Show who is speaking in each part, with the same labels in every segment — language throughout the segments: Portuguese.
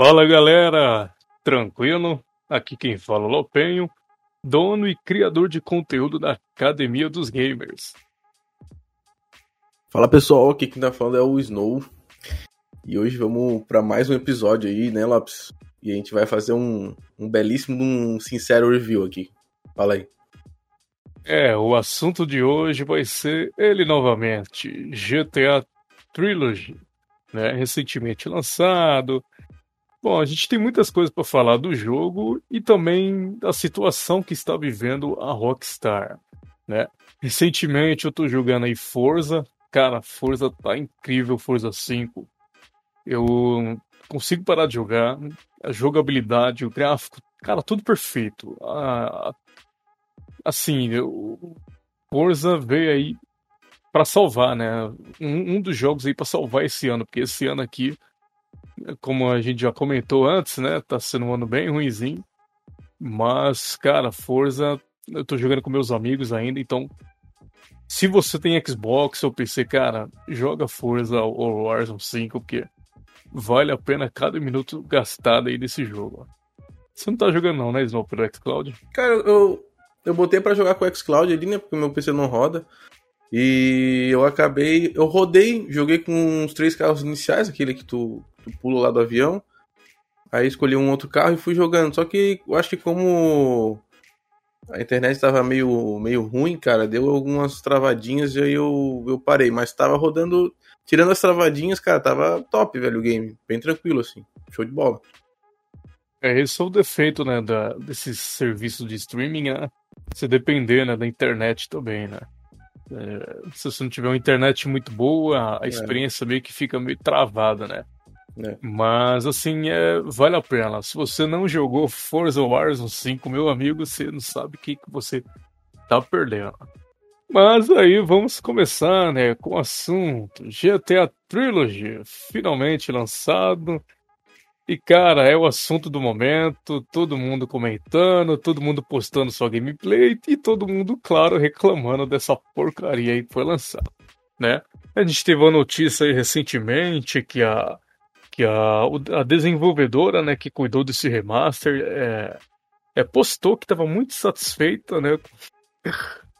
Speaker 1: Fala galera, tranquilo? Aqui quem fala é o Lopenho, dono e criador de conteúdo da Academia dos Gamers.
Speaker 2: Fala pessoal, aqui quem tá falando é o Snow. E hoje vamos para mais um episódio aí, né, Lopes? E a gente vai fazer um, um belíssimo, um sincero review aqui. Fala aí.
Speaker 1: É, o assunto de hoje vai ser ele novamente, GTA Trilogy, né? Recentemente lançado, Bom, a gente tem muitas coisas para falar do jogo e também da situação que está vivendo a Rockstar, né? Recentemente eu tô jogando aí Forza, cara, Forza tá incrível, Forza 5. Eu consigo parar de jogar, a jogabilidade, o gráfico, cara, tudo perfeito. assim, o Forza veio aí para salvar, né? Um, um dos jogos aí para salvar esse ano, porque esse ano aqui como a gente já comentou antes, né? Tá sendo um ano bem ruimzinho. Mas, cara, Forza, eu tô jogando com meus amigos ainda, então. Se você tem Xbox ou PC, cara, joga Forza ou Warzone 5, porque vale a pena cada minuto gastado aí desse jogo. Você não tá jogando não, né, Snow, pelo xCloud?
Speaker 2: Cara, eu, eu botei para jogar com o xCloud ali, né, porque meu PC não roda. E eu acabei, eu rodei, joguei com os três carros iniciais, aquele que tu tu pula lá do avião. Aí escolhi um outro carro e fui jogando. Só que eu acho que como a internet estava meio, meio ruim, cara, deu algumas travadinhas e aí eu, eu parei. Mas tava rodando, tirando as travadinhas, cara, tava top, velho, o game. Bem tranquilo, assim. Show de bola.
Speaker 1: É, esse é o defeito, né, da, desses serviços de streaming, né? Você depender, né, da internet também, né? É, se você não tiver uma internet muito boa, a é. experiência meio que fica meio travada, né? É. Mas, assim, é, vale a pena. Se você não jogou Forza Horizon 5, meu amigo, você não sabe o que, que você tá perdendo. Mas aí vamos começar, né, com o assunto. GTA Trilogy, finalmente lançado. E, cara, é o assunto do momento. Todo mundo comentando, todo mundo postando sua gameplay e todo mundo, claro, reclamando dessa porcaria aí que foi lançada, né? A gente teve uma notícia aí recentemente que a que a, a desenvolvedora, né, que cuidou desse remaster, é, é postou que estava muito satisfeita, né,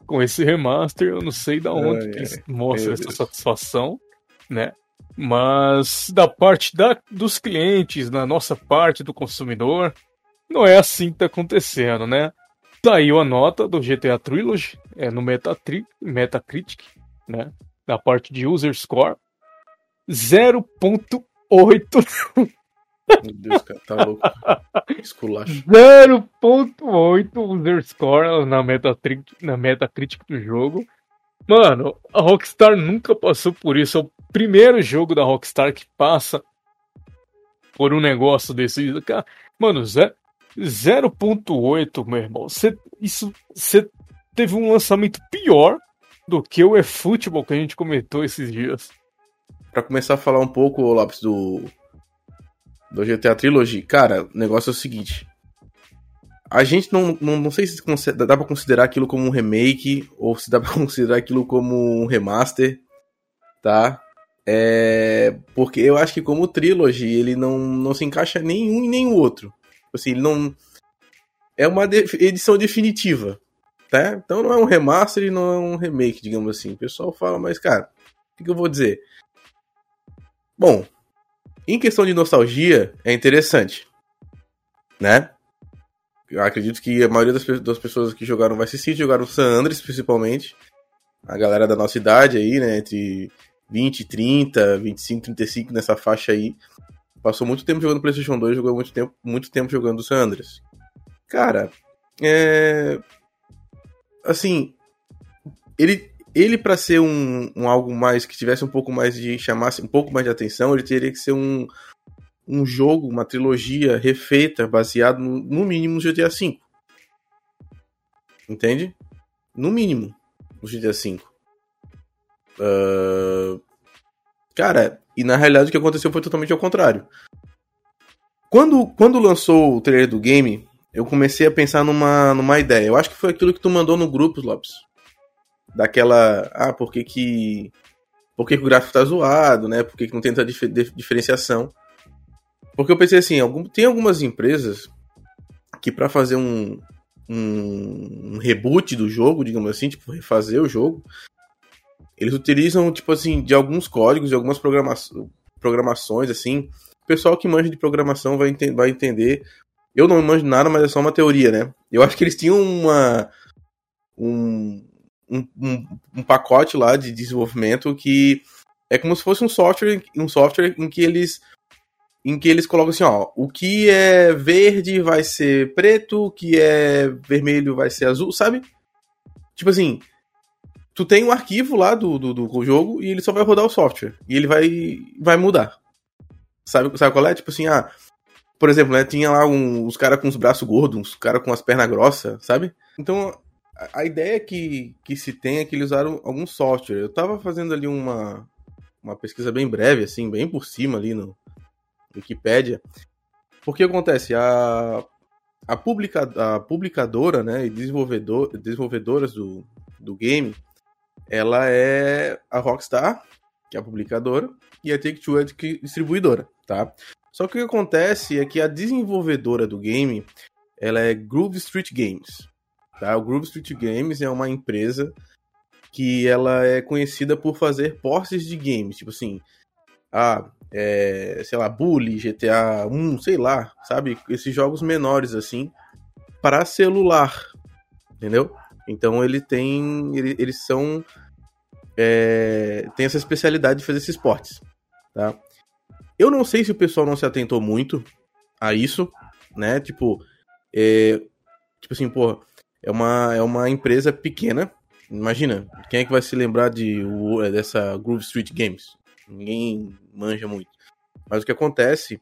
Speaker 1: com esse remaster. Eu não sei da onde ai, que mostra essa Deus. satisfação, né? Mas da parte da, dos clientes, na nossa parte do consumidor, não é assim que tá acontecendo, né? Saiu a nota do GTA Trilogy é, no Metatri Metacritic, né? Da parte de User Score, 0.1 oito.
Speaker 2: Meu Deus, cara, tá louco.
Speaker 1: Esculacho. 0.8 underscore na Metacritic, na Metacritic do jogo. Mano, a Rockstar nunca passou por isso. É o primeiro jogo da Rockstar que passa por um negócio desse. Mano, 0.8, meu irmão. Cê, isso, você teve um lançamento pior do que o eFootball que a gente comentou esses dias
Speaker 2: para começar a falar um pouco, Lopes, do, do GTA Trilogy, cara, o negócio é o seguinte. A gente não, não, não sei se dá pra considerar aquilo como um remake ou se dá pra considerar aquilo como um remaster, tá? É, porque eu acho que como Trilogy, ele não, não se encaixa nem um e nem o outro. Assim, ele não... É uma de, edição definitiva, tá? Então não é um remaster e não é um remake, digamos assim. O pessoal fala, mas cara, o que, que eu vou dizer? Bom, em questão de nostalgia, é interessante, né? Eu acredito que a maioria das, das pessoas que jogaram Vice City jogaram San Andreas, principalmente. A galera da nossa idade aí, né? Entre 20, 30, 25, 35 nessa faixa aí. Passou muito tempo jogando PlayStation 2, jogou muito tempo, muito tempo jogando San Andreas. Cara, é. Assim. Ele, ele para ser um, um, algo mais que tivesse um pouco mais de chamasse um pouco mais de atenção, ele teria que ser um, um jogo, uma trilogia refeita, baseado no, no mínimo no GTA V. Entende? No mínimo no GTA V. Uh... Cara, e na realidade o que aconteceu foi totalmente ao contrário. Quando, quando lançou o trailer do game, eu comecei a pensar numa, numa ideia. Eu acho que foi aquilo que tu mandou no grupo, Lopes daquela. Ah, por que que. Por que, que o gráfico tá zoado, né? Por que, que não tem tanta dif diferenciação? Porque eu pensei assim, algum, tem algumas empresas que para fazer um, um, um, reboot do jogo, digamos assim, tipo, refazer o jogo, eles utilizam, tipo assim, de alguns códigos, de algumas programa programações, assim. O pessoal que manja de programação vai, ente vai entender. Eu não manjo nada, mas é só uma teoria, né? Eu acho que eles tinham uma. Um, um, um, um pacote lá de desenvolvimento que é como se fosse um software, um software em que eles em que eles colocam assim, ó, o que é verde vai ser preto, o que é vermelho vai ser azul, sabe? Tipo assim, tu tem um arquivo lá do, do, do jogo e ele só vai rodar o software. E ele vai, vai mudar. Sabe, sabe qual é? Tipo assim, ah, por exemplo, né, tinha lá um, os caras com os braços gordos, os caras com as pernas grossas, sabe? Então, a, ideia que, que se tem é que eles usaram algum software. Eu tava fazendo ali uma, uma pesquisa bem breve, assim, bem por cima ali no, Wikipedia. Porque acontece, a, a, publica, a publicadora né, e desenvolvedor, desenvolvedoras do, do game, ela é a Rockstar, que é a publicadora, e a Take-Two é a distribuidora, tá? Só que o que acontece é que a desenvolvedora do game, ela é Groove Street Games, tá? O Groove Street Games é uma empresa que ela é conhecida por fazer portes de games, tipo assim, ah, é, sei lá, Bully, GTA 1, sei lá, sabe? Esses jogos menores assim para celular, entendeu? Então ele tem, ele, eles são é, tem essa especialidade de fazer esses esportes, tá? Eu não sei se o pessoal não se atentou muito a isso, né? Tipo, é, tipo assim, pô, é uma, é uma empresa pequena. Imagina, quem é que vai se lembrar de, dessa Groove Street Games? ninguém manja muito. Mas o que acontece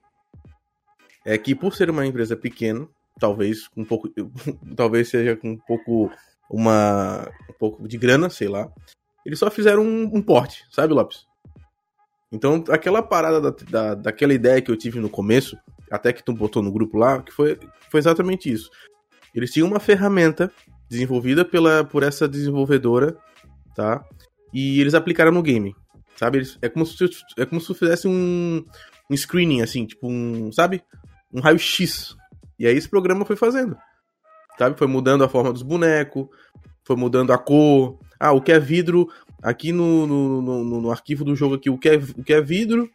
Speaker 2: é que por ser uma empresa pequena, talvez um pouco, talvez seja com um pouco uma um pouco de grana, sei lá, eles só fizeram um, um porte, sabe, Lopes? Então, aquela parada da, da, daquela ideia que eu tive no começo, até que tu botou no grupo lá, que foi, foi exatamente isso. Eles tinham uma ferramenta desenvolvida pela, por essa desenvolvedora, tá? E eles aplicaram no game. Sabe? É como se, é como se fizesse um, um screening, assim, tipo um, sabe? Um raio-x. E aí esse programa foi fazendo. Sabe? Foi mudando a forma dos bonecos, foi mudando a cor. Ah, o que é vidro, aqui no, no, no, no arquivo do jogo aqui, o que, é, o que é vidro,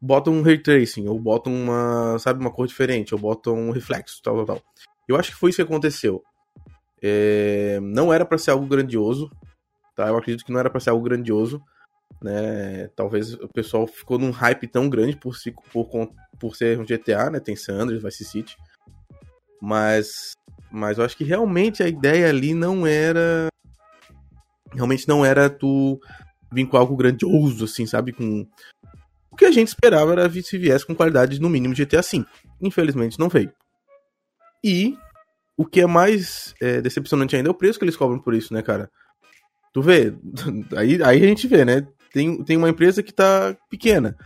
Speaker 2: bota um ray tracing, ou bota uma, sabe, uma cor diferente, ou bota um reflexo, tal, tal, tal. Eu acho que foi isso que aconteceu. É, não era para ser algo grandioso, tá? Eu acredito que não era para ser algo grandioso, né? Talvez o pessoal ficou num hype tão grande por, si, por, por ser um GTA, né? Tem San Andreas, Vice City. Mas, mas eu acho que realmente a ideia ali não era. Realmente não era tu vir com algo grandioso, assim, sabe? Com. O que a gente esperava era se viesse com qualidade no mínimo GTA V. Infelizmente não veio. E o que é mais é, decepcionante ainda é o preço que eles cobram por isso, né, cara? Tu vê, aí, aí a gente vê, né? tem, tem uma empresa que está pequena.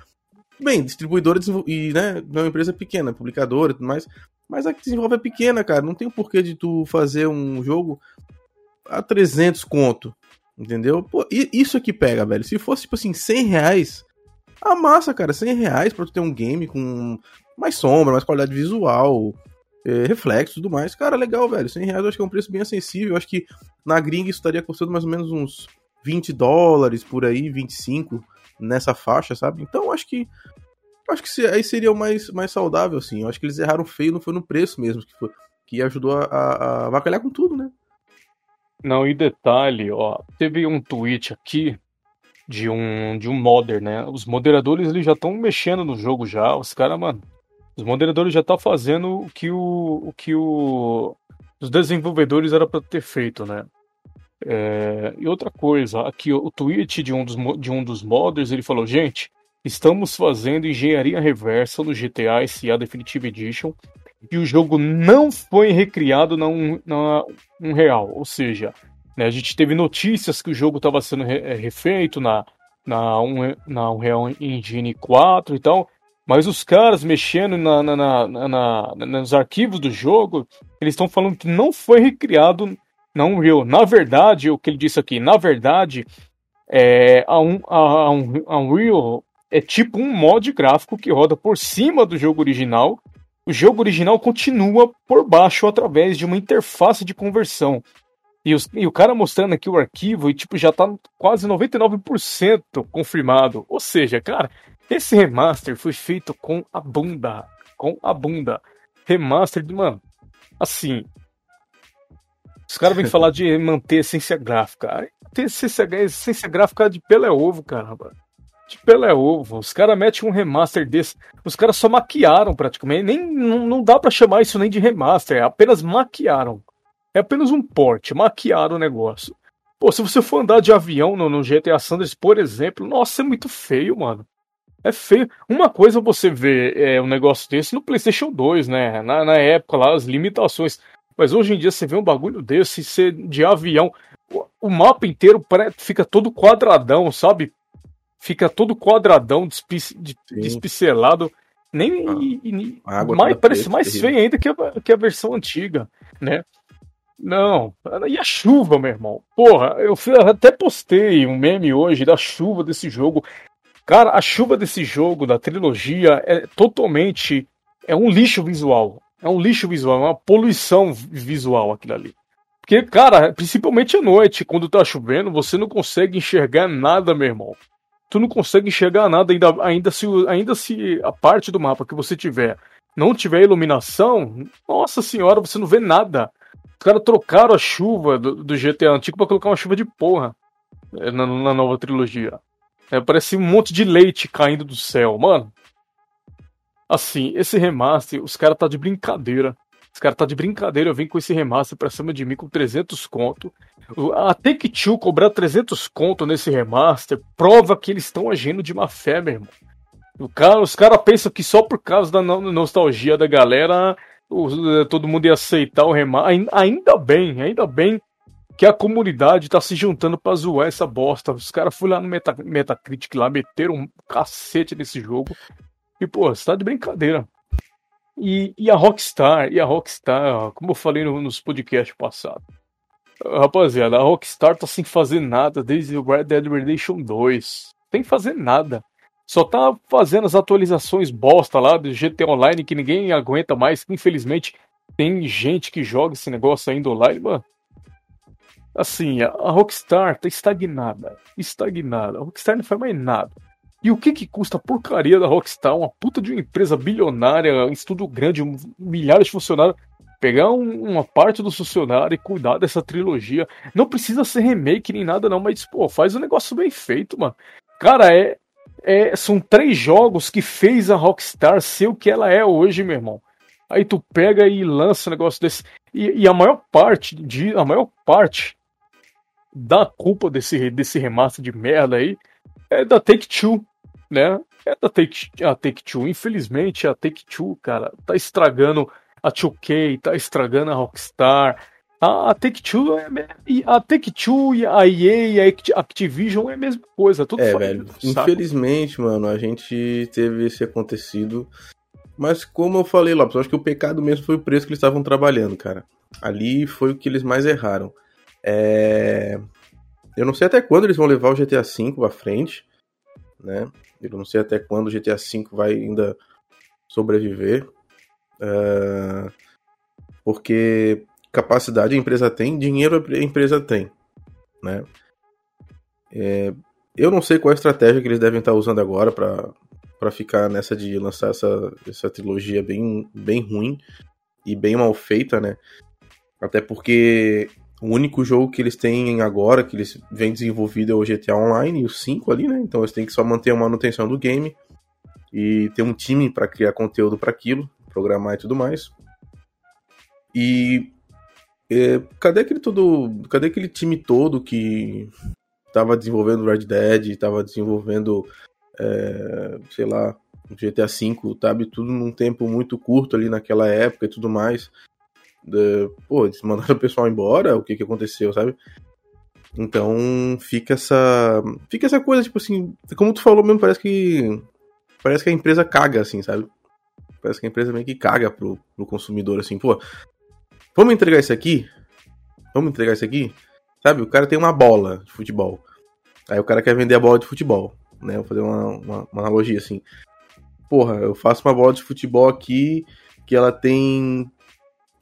Speaker 2: Bem, distribuidora e, né, é uma empresa pequena, publicadora e tudo mais. Mas a que desenvolve é pequena, cara. Não tem porquê de tu fazer um jogo a 300 conto. Entendeu? Pô, isso aqui pega, velho. Se fosse, tipo assim, 100 reais, a massa, cara. 100 reais pra tu ter um game com mais sombra, mais qualidade visual, é, reflexo e tudo mais. Cara, legal, velho. 100 reais eu acho que é um preço bem acessível. Eu acho que na gringa isso estaria custando mais ou menos uns 20 dólares por aí, 25 nessa faixa, sabe? Então acho que acho que aí seria o mais, mais saudável, assim. Eu acho que eles erraram feio, não foi no preço mesmo, que, foi, que ajudou a, a, a vacalhar com tudo, né?
Speaker 1: Não, e detalhe, ó, teve um tweet aqui de um de um modder, né? Os moderadores eles já estão mexendo no jogo já, os caras, mano, os moderadores já estão tá fazendo o que o, o que o os desenvolvedores era para ter feito, né? É, e outra coisa, aqui o tweet de um, dos, de um dos modders, ele falou, gente, estamos fazendo engenharia reversa no GTA SA Definitive Edition e o jogo não foi recriado na um, na um real, ou seja, né, a gente teve notícias que o jogo estava sendo re, é, refeito na, na, um, na Unreal Engine 4 e tal, mas os caras mexendo na, na, na, nos arquivos do jogo, eles estão falando que não foi recriado na Unreal. Na verdade, o que ele disse aqui, na verdade, é, a, um, a, a Unreal é tipo um mod gráfico que roda por cima do jogo original. O jogo original continua por baixo através de uma interface de conversão. E, os, e o cara mostrando aqui o arquivo e tipo já tá quase 99% confirmado. Ou seja, cara, esse remaster foi feito com a bunda, com a bunda. Remaster de, mano, assim, os caras vêm falar de manter essência gráfica. Ter essência, essência gráfica de pelo é ovo, caramba. De pelo é ovo. Os caras metem um remaster desse. Os caras só maquiaram praticamente. Nem, não, não dá para chamar isso nem de remaster. É apenas maquiaram. É apenas um porte. Maquiaram o negócio. Pô, se você for andar de avião no, no GTA Sanders, por exemplo, nossa, é muito feio, mano. É feio. Uma coisa você vê é, um negócio desse no PlayStation 2, né? Na, na época lá, as limitações. Mas hoje em dia você vê um bagulho desse, de avião. O mapa inteiro fica todo quadradão, sabe? Fica todo quadradão, despicelado. Nem. Ah, mais, parece mais feio ainda que a, que a versão antiga, né? Não, e a chuva, meu irmão? Porra, eu até postei um meme hoje da chuva desse jogo. Cara, a chuva desse jogo, da trilogia, é totalmente. É um lixo visual. É um lixo visual, é uma poluição visual aquilo ali. Porque, cara, principalmente à noite, quando tá chovendo, você não consegue enxergar nada, meu irmão. Tu não consegue enxergar nada, ainda, ainda, se, ainda se a parte do mapa que você tiver não tiver iluminação, nossa senhora, você não vê nada. Os caras trocaram a chuva do, do GTA antigo para colocar uma chuva de porra é, na, na nova trilogia. É, parece um monte de leite caindo do céu, mano. Assim, esse remaster, os caras tá de brincadeira. Os caras tá de brincadeira, eu vim com esse remaster pra cima de mim com 300 conto. A Take-Two cobrar 300 conto nesse remaster prova que eles estão agindo de má fé, meu irmão. Cara, os caras pensam que só por causa da nostalgia da galera, todo mundo ia aceitar o remaster. Ainda bem, ainda bem que a comunidade tá se juntando pra zoar essa bosta. Os caras foram lá no Meta, Metacritic lá, meteram um cacete nesse jogo. E, pô, você tá de brincadeira. E, e a Rockstar, e a Rockstar, como eu falei no, nos podcasts passados. Rapaziada, a Rockstar tá sem fazer nada desde o Red Dead Redemption 2. Sem fazer nada. Só tá fazendo as atualizações bosta lá do GT Online que ninguém aguenta mais. Infelizmente, tem gente que joga esse negócio ainda online, mano. Assim, a Rockstar tá estagnada. Estagnada. A Rockstar não faz mais nada. E o que que custa a porcaria da Rockstar, uma puta de uma empresa bilionária, um estudo grande, um, milhares de funcionários, pegar um, uma parte do funcionário e cuidar dessa trilogia. Não precisa ser remake nem nada não, mas pô, faz um negócio bem feito, mano. Cara, é, é são três jogos que fez a Rockstar ser o que ela é hoje, meu irmão. Aí tu pega e lança um negócio desse. E, e a maior parte de a maior parte da culpa desse desse remaster de merda aí é da Take Two né? É da Take, a Take-Two. Infelizmente, a Take-Two, cara, tá estragando a 2K, tá estragando a Rockstar. A, a Take-Two é, a Take-Two e a EA e a Activision é a mesma coisa, tudo
Speaker 2: É, velho. Infelizmente, mano, a gente teve esse acontecido. Mas como eu falei lá, eu acho que o pecado mesmo foi o preço que eles estavam trabalhando, cara. Ali foi o que eles mais erraram. É... Eu não sei até quando eles vão levar o GTA V pra frente, né? Eu não sei até quando o GTA V vai ainda sobreviver. Uh, porque capacidade a empresa tem, dinheiro a empresa tem. Né? É, eu não sei qual a estratégia que eles devem estar usando agora para ficar nessa de lançar essa, essa trilogia bem, bem ruim e bem mal feita, né? Até porque o único jogo que eles têm agora, que eles vêm desenvolvido, é o GTA Online e o 5 ali, né? Então eles têm que só manter a manutenção do game e ter um time para criar conteúdo para aquilo, programar e tudo mais. E é, cadê aquele todo, cadê aquele time todo que estava desenvolvendo Red Dead, estava desenvolvendo, é, sei lá, GTA V, sabe, tudo num tempo muito curto ali naquela época e tudo mais de, pô, eles mandaram o pessoal embora, o que que aconteceu, sabe? Então fica essa. Fica essa coisa, tipo assim, como tu falou mesmo, parece que. Parece que a empresa caga, assim, sabe? Parece que a empresa meio que caga pro, pro consumidor, assim, pô. Vamos entregar isso aqui? Vamos entregar isso aqui? Sabe? O cara tem uma bola de futebol. Aí o cara quer vender a bola de futebol. né? Vou fazer uma, uma, uma analogia assim. Porra, eu faço uma bola de futebol aqui que ela tem.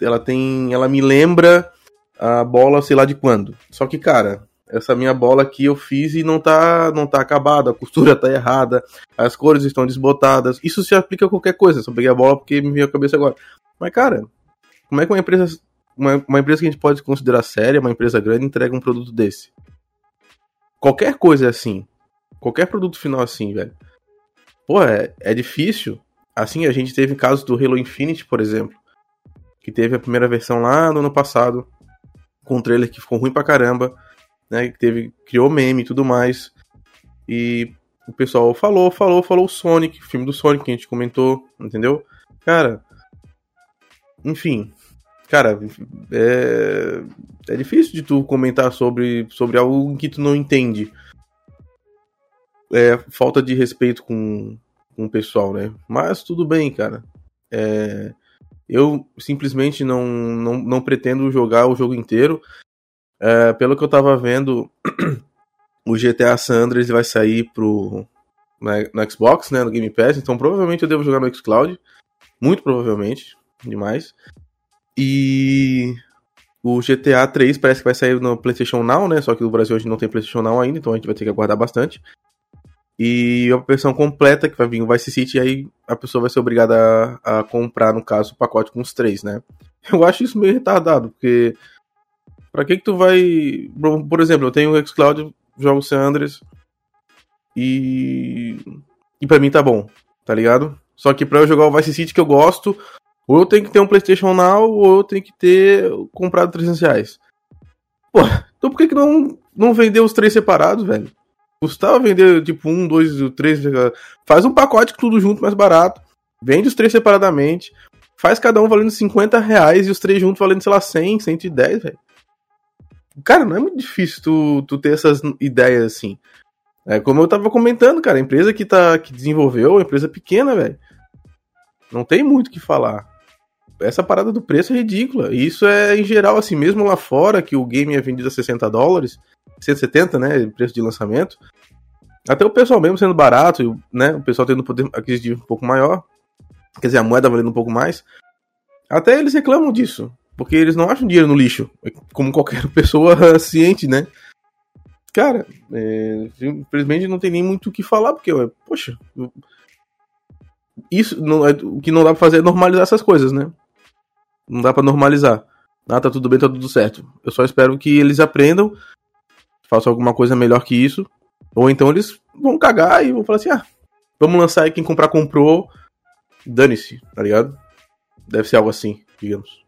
Speaker 2: Ela tem. Ela me lembra a bola, sei lá de quando. Só que, cara, essa minha bola aqui eu fiz e não tá, não tá acabada, a costura tá errada, as cores estão desbotadas. Isso se aplica a qualquer coisa, só peguei a bola porque me veio a cabeça agora. Mas, cara, como é que uma empresa, uma, uma empresa que a gente pode considerar séria, uma empresa grande, entrega um produto desse? Qualquer coisa é assim. Qualquer produto final é assim, velho. Pô, é, é difícil. Assim, a gente teve casos do Halo Infinite, por exemplo, que teve a primeira versão lá no ano passado, com um trailer que ficou ruim pra caramba né? Que teve, criou meme e tudo mais. E o pessoal falou, falou, falou o Sonic, filme do Sonic que a gente comentou, entendeu? Cara, enfim, cara, é, é difícil de tu comentar sobre, sobre algo que tu não entende. É falta de respeito com, com o pessoal, né? Mas tudo bem, cara. É, eu simplesmente não, não, não pretendo jogar o jogo inteiro. É, pelo que eu tava vendo, o GTA San Andreas vai sair pro, no Xbox, né, no Game Pass, então provavelmente eu devo jogar no Xcloud, muito provavelmente, demais. E o GTA 3 parece que vai sair no PlayStation Now, né, só que no Brasil hoje não tem PlayStation Now ainda, então a gente vai ter que aguardar bastante. E a versão completa que vai vir o Vice City, aí a pessoa vai ser obrigada a, a comprar, no caso, o pacote com os três, né. Eu acho isso meio retardado, porque Pra que que tu vai... Por exemplo, eu tenho o xCloud, jogo San Andreas e... E pra mim tá bom, tá ligado? Só que pra eu jogar o Vice City que eu gosto, ou eu tenho que ter um PlayStation Now, ou eu tenho que ter comprado 300 reais. Pô, então por que que não, não vender os três separados, velho? Custava vender, tipo, um, dois, três... Faz um pacote tudo junto, mais barato. Vende os três separadamente. Faz cada um valendo 50 reais e os três juntos valendo, sei lá, 100, 110, velho. Cara, não é muito difícil tu, tu ter essas ideias assim. É, como eu tava comentando, cara, a empresa que, tá, que desenvolveu é empresa pequena, velho. Não tem muito o que falar. Essa parada do preço é ridícula. E isso é em geral, assim, mesmo lá fora, que o game é vendido a 60 dólares, 170, né? Preço de lançamento. Até o pessoal mesmo sendo barato, né? O pessoal tendo poder aquisitivo um pouco maior. Quer dizer, a moeda valendo um pouco mais. Até eles reclamam disso. Porque eles não acham dinheiro no lixo, como qualquer pessoa ciente, né? Cara, é, infelizmente não tem nem muito o que falar, porque, poxa, isso não é, o que não dá pra fazer é normalizar essas coisas, né? Não dá para normalizar. Ah, tá tudo bem, tá tudo certo. Eu só espero que eles aprendam, façam alguma coisa melhor que isso, ou então eles vão cagar e vão falar assim: ah, vamos lançar aí, quem comprar comprou, dane-se, tá ligado? Deve ser algo assim, digamos.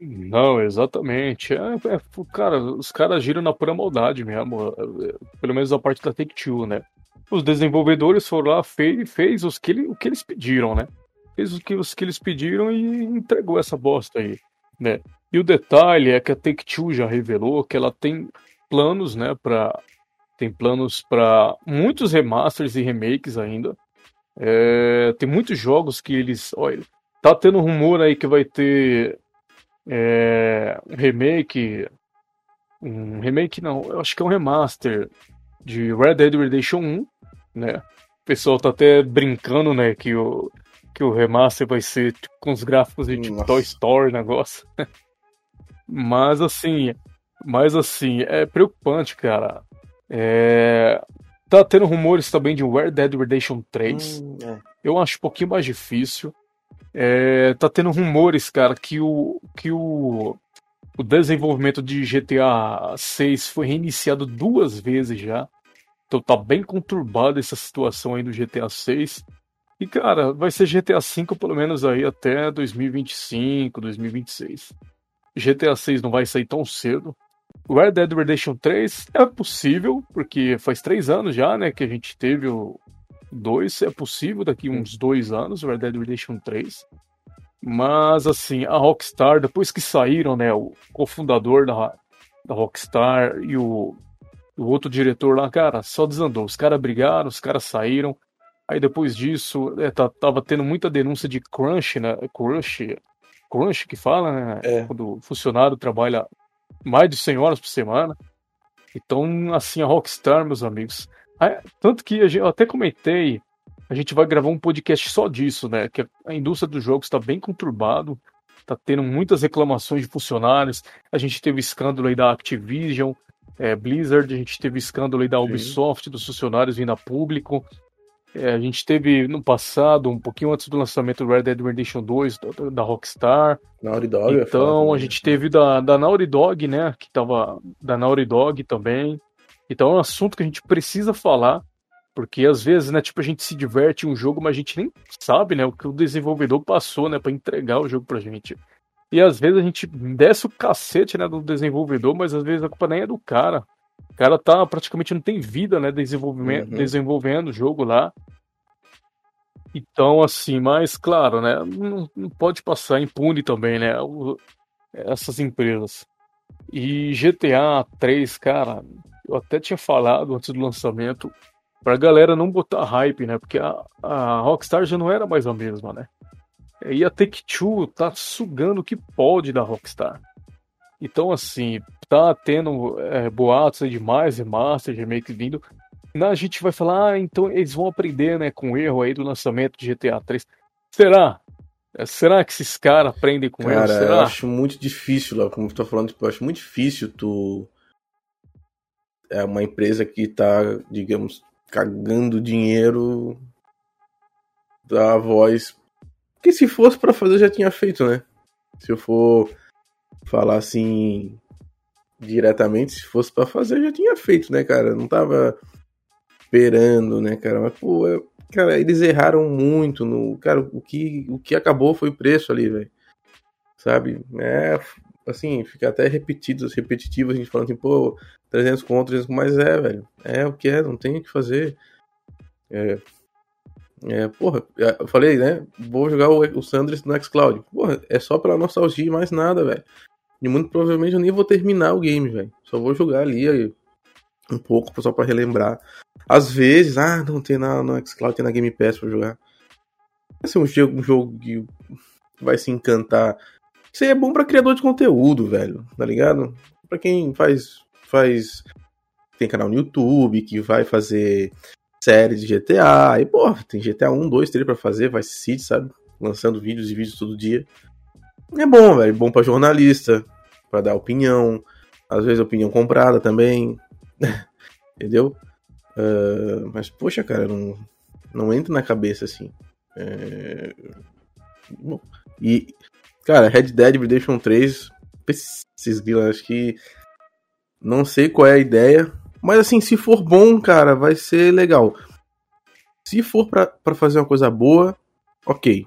Speaker 1: Não, exatamente. É, é, cara, os caras giram na pura maldade mesmo. É, pelo menos a parte da Take-Two, né? Os desenvolvedores foram lá, fez, fez os que ele, o que eles pediram, né? Fez o que, os que eles pediram e entregou essa bosta aí, né? E o detalhe é que a Take-Two já revelou que ela tem planos, né, para tem planos para muitos remasters e remakes ainda. É, tem muitos jogos que eles, olha, tá tendo rumor aí que vai ter é, um remake. Um remake não, eu acho que é um remaster de Red Dead Redemption 1, né? O pessoal tá até brincando, né, que o, que o remaster vai ser tipo, com os gráficos de tipo, Toy Story, negócio. mas assim, mas assim, é preocupante, cara. É... Tá tendo rumores também de Red Dead Redemption 3. Hum, é. Eu acho um pouquinho mais difícil. É, tá tendo rumores, cara, que o, que o, o desenvolvimento de GTA 6 foi reiniciado duas vezes já. Então tá bem conturbada essa situação aí do GTA 6. E, cara, vai ser GTA 5 pelo menos aí até 2025, 2026. GTA 6 não vai sair tão cedo. Red Dead Redemption 3 é possível, porque faz três anos já, né, que a gente teve o, 2 é possível daqui uns dois anos, Red Dead Redemption 3. Mas assim, a Rockstar, depois que saíram, né, o cofundador da, da Rockstar e o, o outro diretor lá, cara, só desandou. Os caras brigaram, os caras saíram. Aí depois disso, é, tá, tava tendo muita denúncia de crunch, né? Crunch, crunch que fala, né? É. Quando o funcionário trabalha mais de 100 horas por semana. Então, assim, a Rockstar, meus amigos. Tanto que eu até comentei, a gente vai gravar um podcast só disso, né? Que a indústria dos jogos está bem conturbado, tá tendo muitas reclamações de funcionários. A gente teve escândalo aí da Activision, é, Blizzard, a gente teve escândalo aí da Ubisoft, Sim. dos funcionários vindo a público. É, a gente teve no passado, um pouquinho antes do lançamento do Red Dead Redemption 2 da, da Rockstar.
Speaker 2: Naughty Dog.
Speaker 1: É então, a gente teve da, da Naughty Dog, né? Que tava da Naughty Dog também. Então é um assunto que a gente precisa falar, porque às vezes, né, tipo, a gente se diverte em um jogo, mas a gente nem sabe, né, o que o desenvolvedor passou, né, para entregar o jogo pra gente. E às vezes a gente desce o cacete, né, do desenvolvedor, mas às vezes a culpa nem é do cara. O cara tá praticamente não tem vida, né, desenvolvimento, uhum. desenvolvendo o jogo lá. Então, assim, mas claro, né, não, não pode passar impune também, né, o, essas empresas. E GTA 3, cara, eu até tinha falado antes do lançamento, pra galera não botar hype, né, porque a, a Rockstar já não era mais a mesma, né. E a Take-Two tá sugando o que pode da Rockstar. Então, assim, tá tendo é, boatos de mais remaster, remake vindo. A gente vai falar, ah, então eles vão aprender, né, com o erro aí do lançamento de GTA 3. Será? É, será que esses caras aprendem com
Speaker 2: Cara,
Speaker 1: erro? Será?
Speaker 2: eu acho muito difícil, lá, como tu tá falando, tipo, eu acho muito difícil tu... É uma empresa que tá, digamos, cagando dinheiro da voz. Que se fosse para fazer, já tinha feito, né? Se eu for falar assim diretamente, se fosse para fazer, já tinha feito, né, cara? Não tava esperando, né, cara? Mas, pô, eu, cara, eles erraram muito no. Cara, o que, o que acabou foi o preço ali, velho. Sabe? É. Assim, fica até repetido, repetitivo a gente falando assim, pô, 300 conto, 300 mas é, velho. É o que é, não tem o que fazer. É. É, porra, é, eu falei, né? Vou jogar o, o Sanders no Xcloud. Porra, é só pela nostalgia e mais nada, velho. E muito provavelmente eu nem vou terminar o game, velho. Só vou jogar ali aí, um pouco só para relembrar. Às vezes, ah, não tem na, no Xcloud, tem na Game Pass pra jogar. Vai ser um jogo, um jogo que vai se encantar. Isso aí é bom para criador de conteúdo, velho, tá ligado? Para quem faz faz tem canal no YouTube, que vai fazer série de GTA, e pô, tem GTA 1, 2, 3 para fazer, vai City, sabe? Lançando vídeos e vídeos todo dia. É bom, velho, bom para jornalista, para dar opinião, às vezes opinião comprada também, entendeu? Uh, mas, poxa, cara, não, não entra na cabeça assim. É... Bom, e, cara, Red Dead Redemption 3, esses acho que não sei qual é a ideia, mas assim, se for bom, cara, vai ser legal. Se for pra fazer uma coisa boa, ok.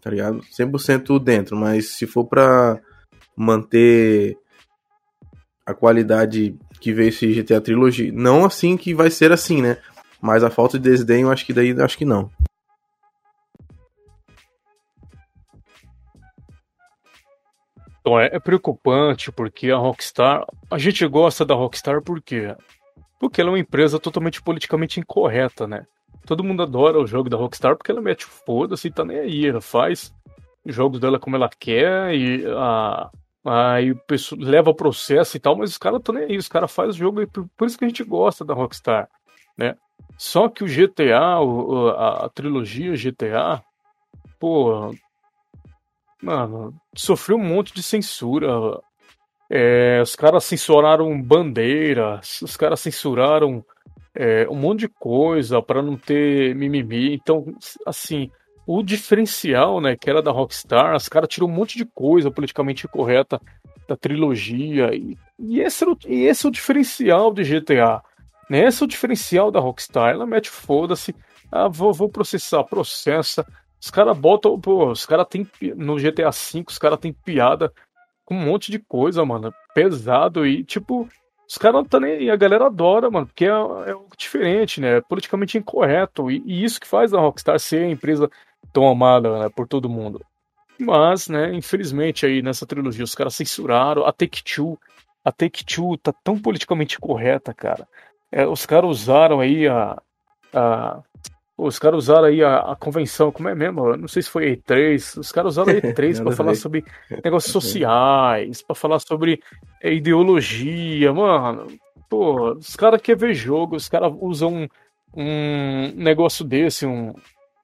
Speaker 2: Tá ligado? 100% dentro, mas se for pra manter a qualidade que veio esse GTA Trilogy. Não assim que vai ser assim, né? Mas a falta de desdém, eu acho que daí acho que não.
Speaker 1: Então é, é preocupante porque a Rockstar. A gente gosta da Rockstar por quê? Porque ela é uma empresa totalmente politicamente incorreta, né? Todo mundo adora o jogo da Rockstar porque ela mete foda-se e tá nem aí. Ela faz jogos dela como ela quer e a, Aí o pessoal leva o processo e tal, mas os caras estão nem aí, os caras fazem o jogo aí, por, por, isso que a gente gosta da Rockstar, né? Só que o GTA, o, a, a, trilogia GTA, pô, mano, sofreu um monte de censura. É, os caras censuraram bandeiras, os caras censuraram é, um monte de coisa para não ter mimimi. Então, assim, o diferencial, né, que era da Rockstar, os caras tiram um monte de coisa politicamente correta da trilogia, e, e, esse, e esse é o diferencial de GTA. Né? Esse é o diferencial da Rockstar. Ela mete foda-se, ah, vou, vou processar, processa. Os caras botam, pô, os caras tem no GTA V, os caras tem piada com um monte de coisa, mano, pesado e tipo, os caras tá nem. A galera adora, mano, porque é, é diferente, né? É politicamente incorreto. E, e, isso que faz a Rockstar ser a empresa tão amada né, por todo mundo. Mas, né, infelizmente aí nessa trilogia os caras censuraram a Take-Two. A Take-Two tá tão politicamente correta, cara. É, os caras usaram aí a, a os caras usaram aí a, a, convenção, como é mesmo? Não sei se foi E3. Os caras usaram a E3 para falar sobre negócios sociais, para falar sobre é, ideologia, mano. pô, os caras querem ver jogo, os caras usam um, um negócio desse, um,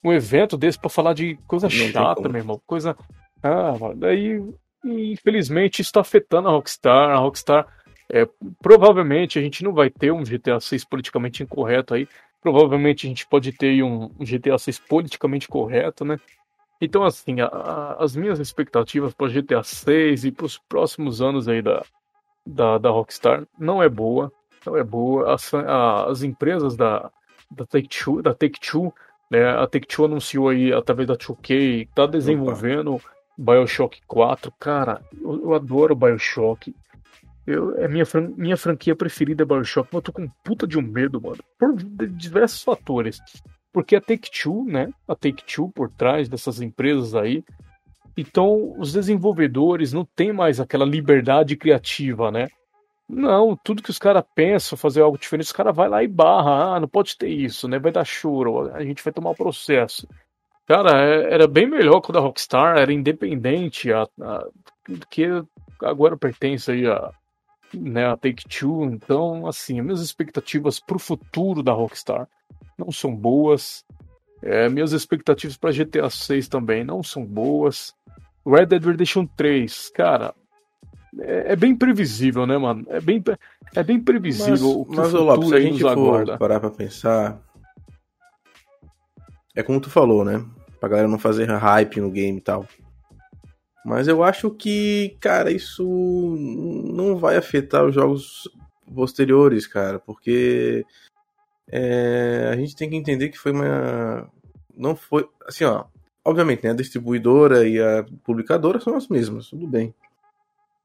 Speaker 1: um evento desse para falar de coisa Não chata, meu irmão. Coisa. Ah, daí, infelizmente, isso tá afetando a Rockstar. A Rockstar, é, provavelmente, a gente não vai ter um GTA 6 politicamente incorreto aí. Provavelmente a gente pode ter um, GTA 6 politicamente correto, né? Então, assim, a, a, as minhas expectativas para GTA 6 e para os próximos anos aí da, da, da Rockstar não é boa. Não é boa. As, a, as empresas da, da Take-Two, da Take-Two né, a Take-Two anunciou aí, através da 2K, tá desenvolvendo Opa. Bioshock 4. Cara, eu, eu adoro Bioshock. Eu, é minha, fran minha franquia preferida é Bioshock, mas eu tô com puta de um medo, mano. Por diversos fatores. Porque a Take-Two, né? A Take-Two por trás dessas empresas aí. Então, os desenvolvedores não têm mais aquela liberdade criativa, né? Não, tudo que os caras pensam fazer algo diferente, os caras vai lá e barra. Ah, não pode ter isso, né? Vai dar choro, a gente vai tomar processo. Cara, é, era bem melhor quando a Rockstar era independente, a, a, que agora pertence aí a, né, a Take-Two. Então, assim, minhas expectativas pro futuro da Rockstar não são boas. É, minhas expectativas para GTA 6 também não são boas. Red Dead Redemption 3, cara, é, é, bem previsível, né, mano? É bem, é bem previsível mas,
Speaker 2: o que mas, o Lopes, se a gente for aguarda. parar pra pensar, é como tu falou, né? Pra galera não fazer hype no game e tal. Mas eu acho que, cara, isso não vai afetar os jogos posteriores, cara, porque é, a gente tem que entender que foi uma. Não foi. Assim, ó. Obviamente, né? A distribuidora e a publicadora são as mesmas, tudo bem.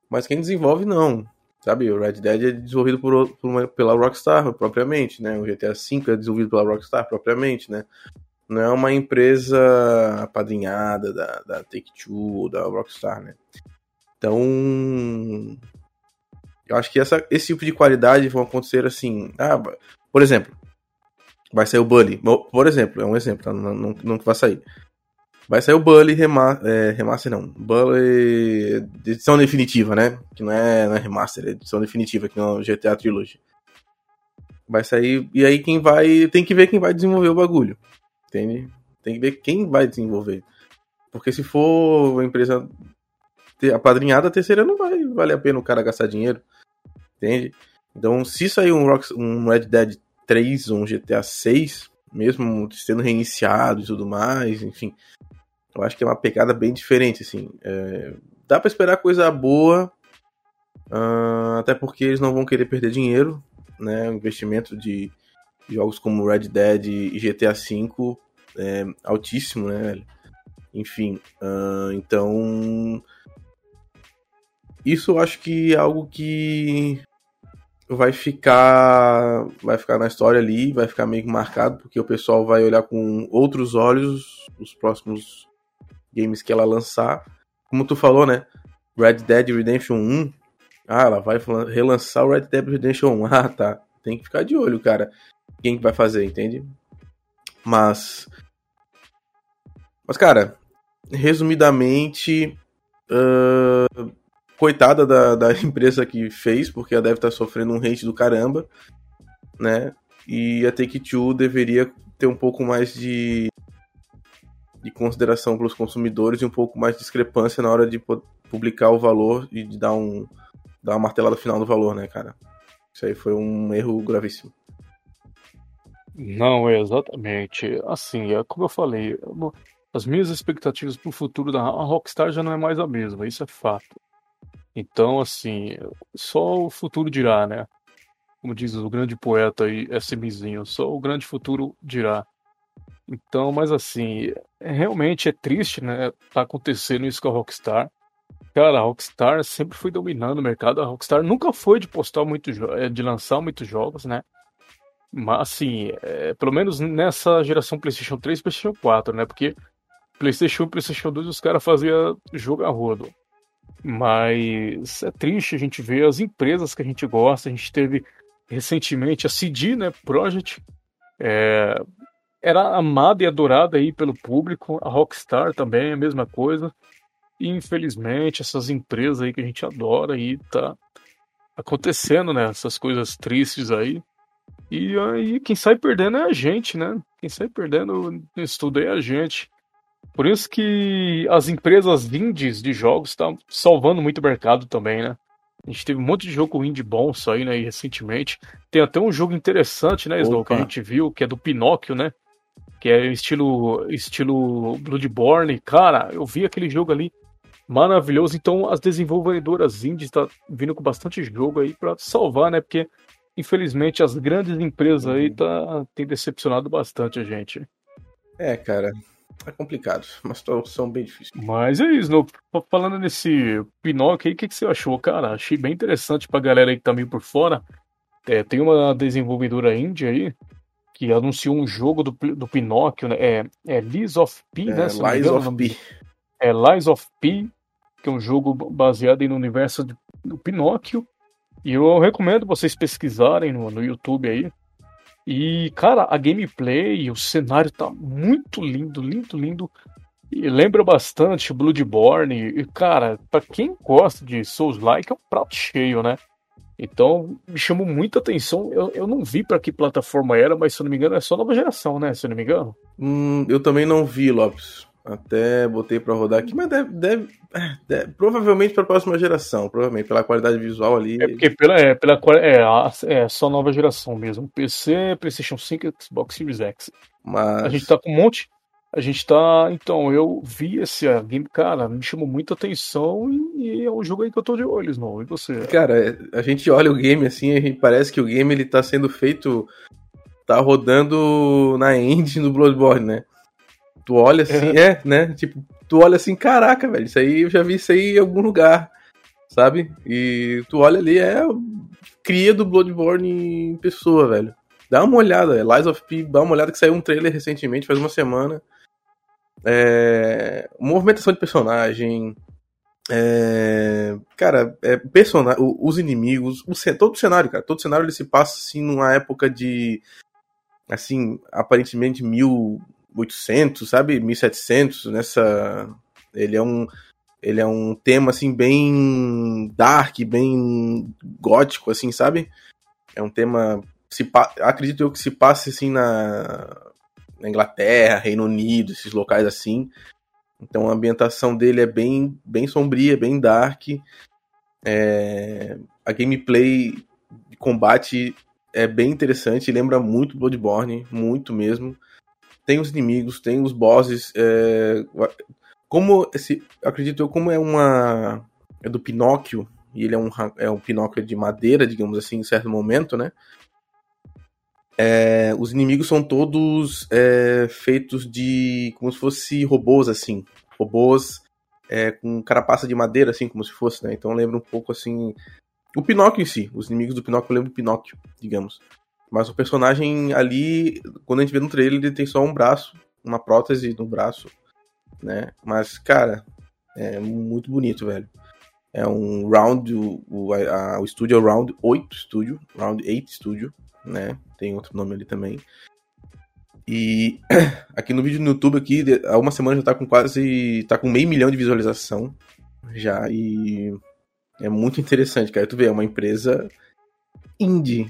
Speaker 2: Mas quem desenvolve, não. Sabe, o Red Dead é desenvolvido por, por uma, pela Rockstar propriamente, né? O GTA V é desenvolvido pela Rockstar propriamente, né? Não é uma empresa apadrinhada da, da Take-Two da Rockstar, né? Então, eu acho que essa, esse tipo de qualidade vão acontecer assim. Ah, por exemplo, vai sair o Bully. Por exemplo, é um exemplo, tá? não, não, vai sair. Vai sair o Bully remaster, é, remaster não. Bully edição definitiva, né? Que não é, não é remaster, é edição definitiva, que não é GTA Trilogy. Vai sair. E aí quem vai. Tem que ver quem vai desenvolver o bagulho. Entende? Tem que ver quem vai desenvolver. Porque se for uma empresa apadrinhada, a terceira não vai valer a pena o cara gastar dinheiro. Entende? Então, se sair um, Rock, um Red Dead 3 ou um GTA 6, mesmo sendo reiniciado e tudo mais, enfim, eu acho que é uma pegada bem diferente, assim. É, dá para esperar coisa boa, uh, até porque eles não vão querer perder dinheiro, né? O investimento de jogos como Red Dead e GTA V é altíssimo, né? Enfim, uh, então isso eu acho que é algo que vai ficar vai ficar na história ali, vai ficar meio que marcado, porque o pessoal vai olhar com outros olhos os próximos games que ela lançar. Como tu falou, né? Red Dead Redemption 1. Ah, ela vai relançar o Red Dead Redemption 1. Ah, tá. Tem que ficar de olho, cara. Quem que vai fazer, entende? Mas. Mas, cara, resumidamente. Uh, coitada da, da empresa que fez, porque ela deve estar sofrendo um hate do caramba, né? E a Take-Two deveria ter um pouco mais de de consideração pelos consumidores e um pouco mais de discrepância na hora de publicar o valor e de dar um dar uma martelada final no valor, né, cara? Isso aí foi um erro gravíssimo.
Speaker 1: Não, exatamente. Assim, é como eu falei, as minhas expectativas para o futuro da Rockstar já não é mais a mesma, isso é fato. Então, assim, só o futuro dirá, né? Como diz o grande poeta aí, SMzinho, só o grande futuro dirá. Então, mas assim, realmente é triste, né? Tá acontecendo isso com a Rockstar. Cara, a Rockstar sempre foi dominando o mercado. A Rockstar nunca foi de postar muito é, de lançar muitos jogos, né? Mas assim, é, pelo menos nessa geração PlayStation 3 e PlayStation 4, né? Porque PlayStation 1 e PlayStation 2 os caras faziam jogo a rodo. Mas é triste a gente ver as empresas que a gente gosta. A gente teve recentemente a CD, né? Project. É, era amada e adorada aí pelo público. A Rockstar também, a mesma coisa. E infelizmente, essas empresas aí que a gente adora aí, tá, acontecendo, né? Essas coisas tristes aí. E aí quem sai perdendo é a gente, né? Quem sai perdendo nisso tudo é a gente. Por isso que as empresas indies de jogos estão salvando muito o mercado também, né? A gente teve um monte de jogo indie bom saindo aí recentemente. Tem até um jogo interessante, né, que a gente viu, que é do Pinóquio, né? Que é estilo, estilo Bloodborne. Cara, eu vi aquele jogo ali maravilhoso. Então as desenvolvedoras indies estão tá vindo com bastante jogo aí para salvar, né? Porque infelizmente as grandes empresas aí uhum. tá, tem decepcionado bastante a gente.
Speaker 2: É, cara, é complicado, uma situação bem difícil.
Speaker 1: Mas é isso, no, falando nesse Pinóquio aí, o que, que você achou, cara? Achei bem interessante pra galera aí que tá meio por fora. É, tem uma desenvolvedora índia aí que anunciou um jogo do, do Pinóquio, né? É, é Lies of P, é, né?
Speaker 2: Lies of P.
Speaker 1: É Lies of P, que é um jogo baseado no universo do Pinóquio. E eu recomendo vocês pesquisarem no, no YouTube aí. E, cara, a gameplay, o cenário tá muito lindo, lindo, lindo. E lembra bastante Bloodborne. E, cara, pra quem gosta de Souls-like, é um prato cheio, né? Então, me chamou muita atenção. Eu, eu não vi para que plataforma era, mas se eu não me engano, é só nova geração, né? Se eu não me engano.
Speaker 2: Hum, eu também não vi, Lopes. Até botei para rodar aqui, mas deve, deve, deve provavelmente para a próxima geração, provavelmente pela qualidade visual ali.
Speaker 1: É porque pela é, pela é, é só nova geração mesmo, PC, PlayStation 5, Xbox Series X. Mas a gente tá com um monte, a gente tá, então, eu vi esse game, cara, me chamou muita atenção e, e, é um jogo aí que eu tô de olhos, não. E você?
Speaker 2: Cara, a gente olha o game assim, e parece que o game ele tá sendo feito tá rodando na engine do Bloodborne, né? Tu olha assim, é. é, né? Tipo, tu olha assim, caraca, velho, isso aí eu já vi isso aí em algum lugar, sabe? E tu olha ali, é cria do Bloodborne em pessoa, velho. Dá uma olhada, é Lies of P, dá uma olhada que saiu um trailer recentemente, faz uma semana. É, movimentação de personagem. É, cara, é, personagem, os inimigos, o, todo o cenário, cara, todo o cenário ele se passa assim numa época de assim, aparentemente mil 1800, sabe? 1700, nessa ele é um ele é um tema assim bem dark, bem gótico assim, sabe? É um tema se acredito eu que se passe assim na, na Inglaterra, Reino Unido, esses locais assim. Então a ambientação dele é bem bem sombria, bem dark. É, a gameplay de combate é bem interessante, lembra muito Bloodborne, muito mesmo tem os inimigos, tem os bosses. É, como esse. Acredito eu, como é uma. É do Pinóquio, e ele é um, é um Pinóquio de madeira, digamos assim, em certo momento, né? É, os inimigos são todos é, feitos de. como se fosse robôs, assim. Robôs é, com carapaça de madeira, assim, como se fosse, né? Então lembra um pouco assim. O Pinóquio em si. Os inimigos do Pinóquio lembram do Pinóquio, digamos. Mas o personagem ali, quando a gente vê no trailer, ele tem só um braço, uma prótese no braço, né? Mas, cara, é muito bonito, velho. É um round, o, a, o estúdio é o Round 8 Studio, Round 8 Studio, né? Tem outro nome ali também. E aqui no vídeo no YouTube aqui, há uma semana já tá com quase. tá com meio milhão de visualização já. E é muito interessante, cara. Tu vê, é uma empresa indie,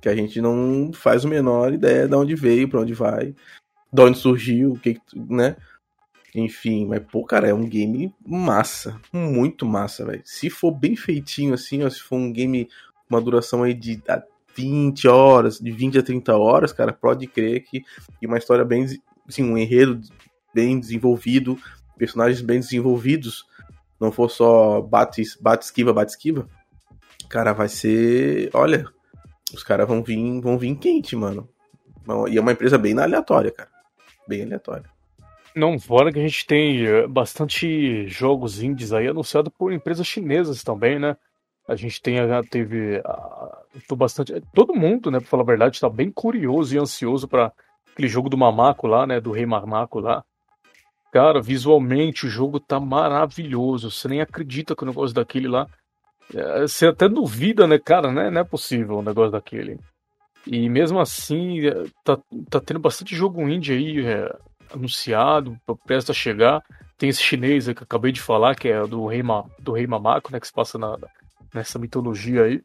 Speaker 2: que a gente não faz a menor ideia de onde veio, para onde vai, de onde surgiu, o que, né? Enfim, mas pô, cara, é um game massa, muito massa, velho. Se for bem feitinho assim, ó, se for um game uma duração aí de 20 horas, de 20 a 30 horas, cara, pode crer que e uma história bem, assim, um enredo bem desenvolvido, personagens bem desenvolvidos, não for só bate, bate esquiva, bate esquiva, cara, vai ser, olha, os caras vão vir, vão vir quente, mano. E é uma empresa bem aleatória, cara. Bem aleatória.
Speaker 1: Não, fora que a gente tem eh, bastante jogos indies aí anunciados por empresas chinesas também, né? A gente tem, teve, tô bastante, todo mundo, né, pra falar a verdade, tá bem curioso e ansioso para aquele jogo do Mamaco lá, né, do Rei Mamaco lá. Cara, visualmente o jogo tá maravilhoso, você nem acredita que o negócio daquele lá você até duvida, né, cara, né? Não é possível um negócio daquele. E mesmo assim, é, tá, tá tendo bastante jogo indie aí é, anunciado, presta a chegar. Tem esse chinês que eu acabei de falar, que é do Rei, Ma, do Rei Mamaco, né? Que se passa na, nessa mitologia aí.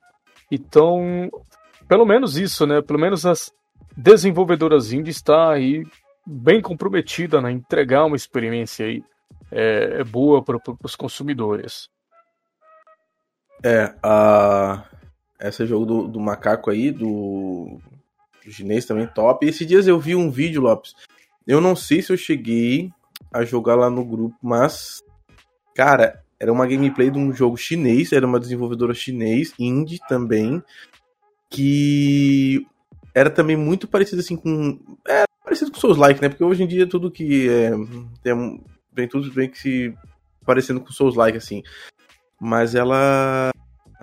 Speaker 1: Então, pelo menos isso, né? Pelo menos as desenvolvedoras indie está aí bem comprometida na né? entregar uma experiência aí é, é boa para os consumidores.
Speaker 2: É, a esse jogo do, do macaco aí, do, do chinês também top. E esses dias eu vi um vídeo, Lopes. Eu não sei se eu cheguei a jogar lá no grupo, mas cara, era uma gameplay de um jogo chinês, era uma desenvolvedora chinês, indie também, que era também muito parecido assim com. É, parecido com Souls Like, né? Porque hoje em dia tudo que é. Tem, vem tudo bem que se. parecendo com Souls Like, assim. Mas ela.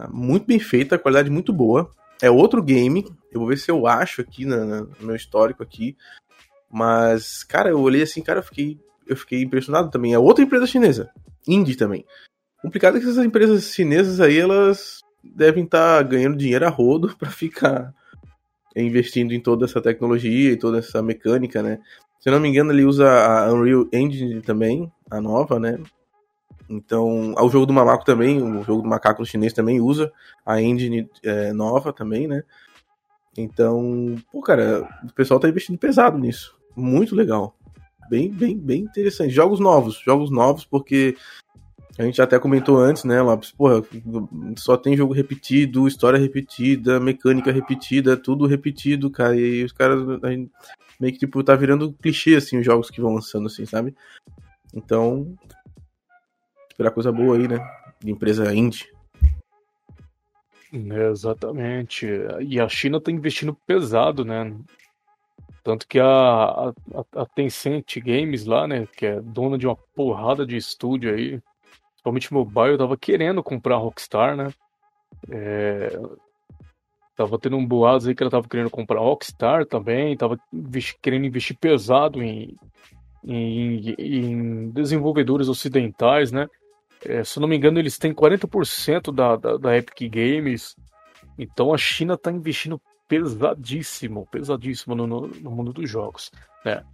Speaker 2: Muito bem feita, qualidade muito boa. É outro game. Eu vou ver se eu acho aqui na, na, no meu histórico aqui. Mas, cara, eu olhei assim, cara, eu fiquei. Eu fiquei impressionado também. É outra empresa chinesa. Indie também complicado é que essas empresas chinesas aí, elas devem estar tá ganhando dinheiro a rodo para ficar investindo em toda essa tecnologia e toda essa mecânica, né? Se eu não me engano, ele usa a Unreal Engine também, a nova, né? Então, o jogo do Mamaco também, o jogo do macaco chinês também usa a engine é, nova também, né? Então, pô, cara, o pessoal tá investindo pesado nisso. Muito legal. Bem, bem, bem interessante. Jogos novos, jogos novos, porque a gente até comentou antes, né, Lopes? Porra, só tem jogo repetido, história repetida, mecânica repetida, tudo repetido, cara. E os caras meio que, tipo, tá virando clichê, assim, os jogos que vão lançando, assim, sabe? Então, esperar coisa boa aí, né? De empresa indie.
Speaker 1: É, exatamente. E a China tá investindo pesado, né? Tanto que a, a, a Tencent Games lá, né, que é dona de uma porrada de estúdio aí, principalmente mobile, tava querendo comprar a Rockstar, né? É... Tava tendo um boato aí que ela tava querendo comprar a Rockstar também, tava querendo investir pesado em, em, em desenvolvedores ocidentais, né? É, se não me engano, eles têm 40% da, da, da Epic Games. Então a China tá investindo pesadíssimo, pesadíssimo no, no, no mundo dos jogos. Né?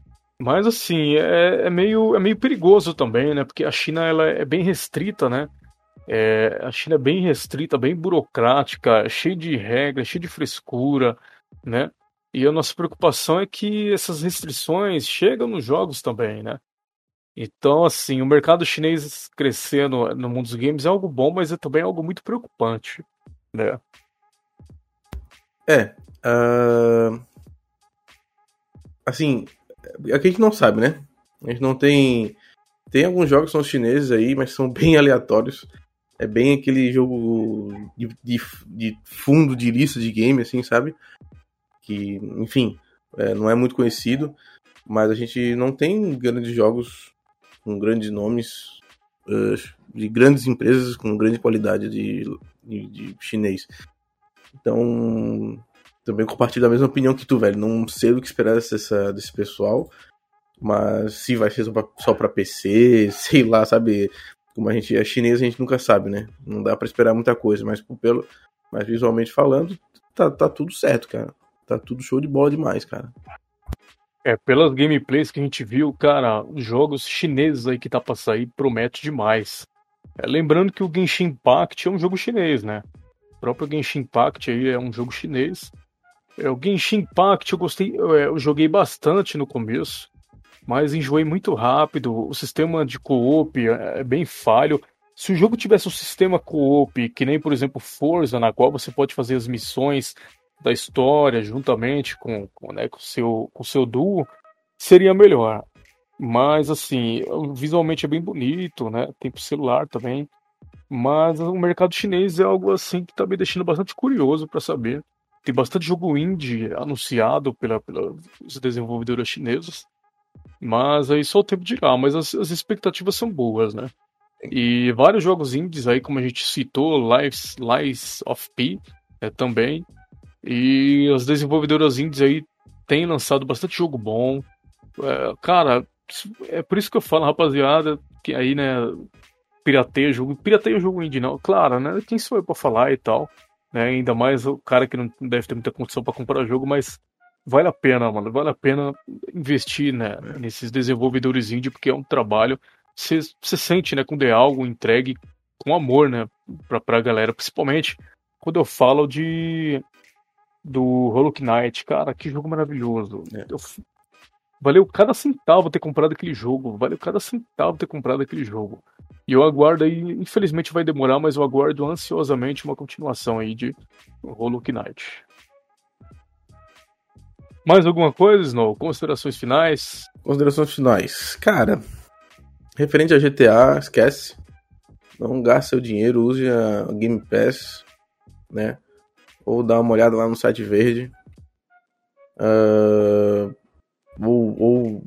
Speaker 1: Mas assim, é, é, meio, é meio perigoso também, né? Porque a China ela é bem restrita, né? É, a China é bem restrita, bem burocrática, cheia de regras, cheia de frescura, né? E a nossa preocupação é que essas restrições chegam nos jogos também, né? Então, assim, o mercado chinês crescendo no mundo dos games é algo bom, mas é também algo muito preocupante, né?
Speaker 2: É. Uh... Assim, é que a gente não sabe, né? A gente não tem. Tem alguns jogos que são chineses aí, mas são bem aleatórios. É bem aquele jogo de, de, de fundo de lista de game, assim, sabe? Que, enfim, é, não é muito conhecido. Mas a gente não tem grandes jogos com grandes nomes, uh, de grandes empresas com grande qualidade de, de, de chinês. Então, também compartilho a mesma opinião que tu, velho. Não sei o que esperar dessa, desse pessoal. Mas se vai ser só pra PC, sei lá, sabe? Como a gente é chinês, a gente nunca sabe, né? Não dá para esperar muita coisa, mas pelo, mas visualmente falando, tá, tá tudo certo, cara. Tá tudo show de bola demais, cara.
Speaker 1: É, pelas gameplays que a gente viu, cara, os jogos chineses aí que tá pra sair promete demais. É, lembrando que o Genshin Impact é um jogo chinês, né? O próprio Genshin Impact aí é um jogo chinês. É, o Genshin Impact eu gostei, eu, é, joguei bastante no começo, mas enjoei muito rápido. O sistema de co-op é, é bem falho. Se o jogo tivesse um sistema co-op, que nem, por exemplo, Forza, na qual você pode fazer as missões da história juntamente com, com, né, com seu, com seu duo, seria melhor. Mas, assim, visualmente é bem bonito, né? Tem pro celular também. Mas o mercado chinês é algo assim que tá me deixando bastante curioso para saber tem bastante jogo indie anunciado pela, pelas desenvolvedoras chinesas. Mas aí só o tempo dirá, mas as, as expectativas são boas, né? E vários jogos indies aí, como a gente citou, Lives, Lies of P é, também. E as desenvolvedoras indies aí têm lançado bastante jogo bom. É, cara, é por isso que eu falo, rapaziada, que aí, né, pirateia jogo. Pirateia o jogo indie, não. Claro, né? Quem sou eu pra falar e tal né? Ainda mais o cara que não deve ter muita condição para comprar jogo, mas vale a pena, mano. Vale a pena investir né, nesses desenvolvedores indie, porque é um trabalho. Você sente, né, quando é algo entregue com amor, né, pra, pra galera, principalmente quando eu falo de do Hollow Knight, cara, que jogo maravilhoso. É. Eu, valeu cada centavo ter comprado aquele jogo, valeu cada centavo ter comprado aquele jogo. E eu aguardo aí, infelizmente vai demorar, mas eu aguardo ansiosamente uma continuação aí de Hollow Knight. Mais alguma coisa, Snow? Considerações finais?
Speaker 2: Considerações finais. Cara, referente a GTA, esquece. Não gaste seu dinheiro, use a Game Pass, né? Ou dá uma olhada lá no site verde. Uh, ou, ou,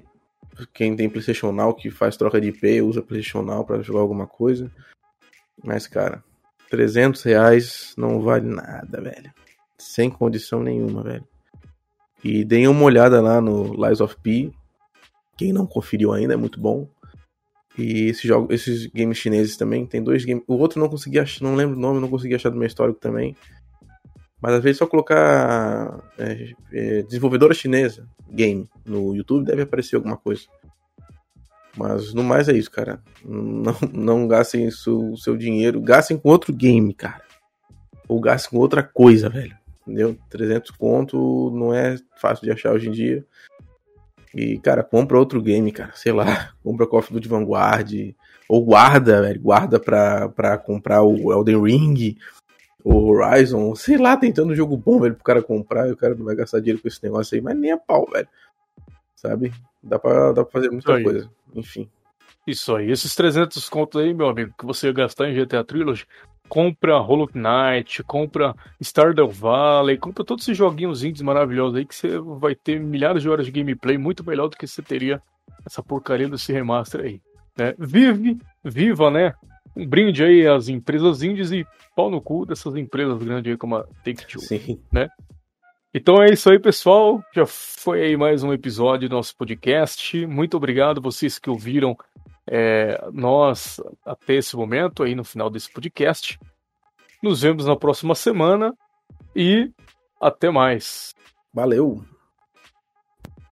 Speaker 2: quem tem PlayStation Now que faz troca de IP, usa PlayStation Now pra jogar alguma coisa. Mas, cara, 300 reais não vale nada, velho. Sem condição nenhuma, velho. E deem uma olhada lá no Lies of P. Quem não conferiu ainda é muito bom. E esse jogo, esses games chineses também, tem dois games. O outro não consegui achar, não lembro o nome, não consegui achar do meu histórico também. Mas às vezes só colocar é, é, desenvolvedora chinesa game no YouTube deve aparecer alguma coisa. Mas no mais é isso, cara. Não, não gastem o seu dinheiro, gastem com outro game, cara. Ou gastem com outra coisa, velho entendeu? 300 conto não é fácil de achar hoje em dia. E, cara, compra outro game, cara. Sei lá, compra Call of Duty Vanguard. Ou guarda, velho. Guarda pra, pra comprar o Elden Ring. O Horizon. Sei lá, tentando um jogo bom, velho, pro cara comprar. E o cara não vai gastar dinheiro com esse negócio aí. Mas nem a pau, velho. Sabe? Dá pra, dá pra fazer muita aí. coisa. Enfim.
Speaker 1: Isso aí. Esses 300 contos aí, meu amigo, que você ia gastar em GTA Trilogy, compra Hollow Knight, compra Stardew Valley, compra todos esses joguinhos indies maravilhosos aí que você vai ter milhares de horas de gameplay muito melhor do que você teria essa porcaria desse remaster aí. Né? Vive, viva, né? Um brinde aí às empresas indies e pau no cu dessas empresas grandes aí como a Take-Two, né? Então é isso aí, pessoal. Já foi aí mais um episódio do nosso podcast. Muito obrigado vocês que ouviram é, nós até esse momento, aí no final desse podcast. Nos vemos na próxima semana e até mais.
Speaker 2: Valeu!